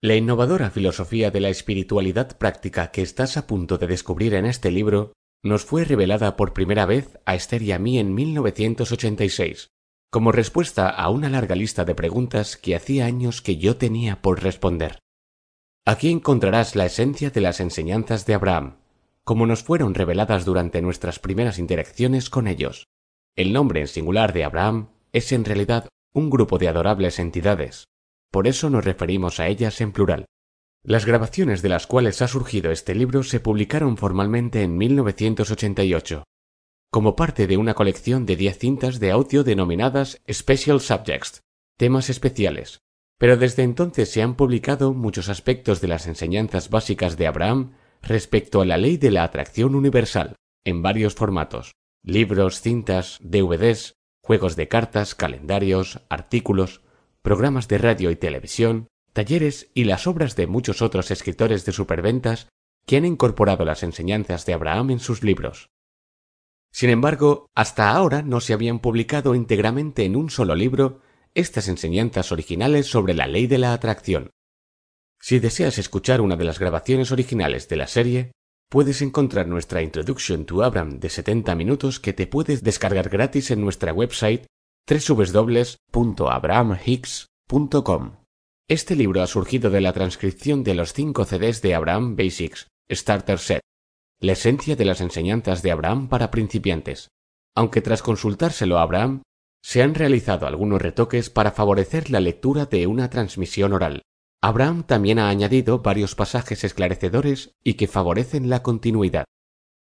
La innovadora filosofía de la espiritualidad práctica que estás a punto de descubrir en este libro nos fue revelada por primera vez a Esther y a mí en 1986, como respuesta a una larga lista de preguntas que hacía años que yo tenía por responder. Aquí encontrarás la esencia de las enseñanzas de Abraham, como nos fueron reveladas durante nuestras primeras interacciones con ellos. El nombre en singular de Abraham es en realidad un grupo de adorables entidades, por eso nos referimos a ellas en plural. Las grabaciones de las cuales ha surgido este libro se publicaron formalmente en 1988, como parte de una colección de diez cintas de audio denominadas Special Subjects, temas especiales, pero desde entonces se han publicado muchos aspectos de las enseñanzas básicas de Abraham respecto a la ley de la atracción universal, en varios formatos, libros, cintas, DVDs, juegos de cartas, calendarios, artículos, programas de radio y televisión, talleres y las obras de muchos otros escritores de superventas que han incorporado las enseñanzas de Abraham en sus libros. Sin embargo, hasta ahora no se habían publicado íntegramente en un solo libro estas enseñanzas originales sobre la ley de la atracción. Si deseas escuchar una de las grabaciones originales de la serie, puedes encontrar nuestra Introduction to Abraham de 70 minutos que te puedes descargar gratis en nuestra website www.abrahamhicks.com. Este libro ha surgido de la transcripción de los cinco CDs de Abraham Basics, Starter Set, la esencia de las enseñanzas de Abraham para principiantes, aunque tras consultárselo a Abraham, se han realizado algunos retoques para favorecer la lectura de una transmisión oral. Abraham también ha añadido varios pasajes esclarecedores y que favorecen la continuidad.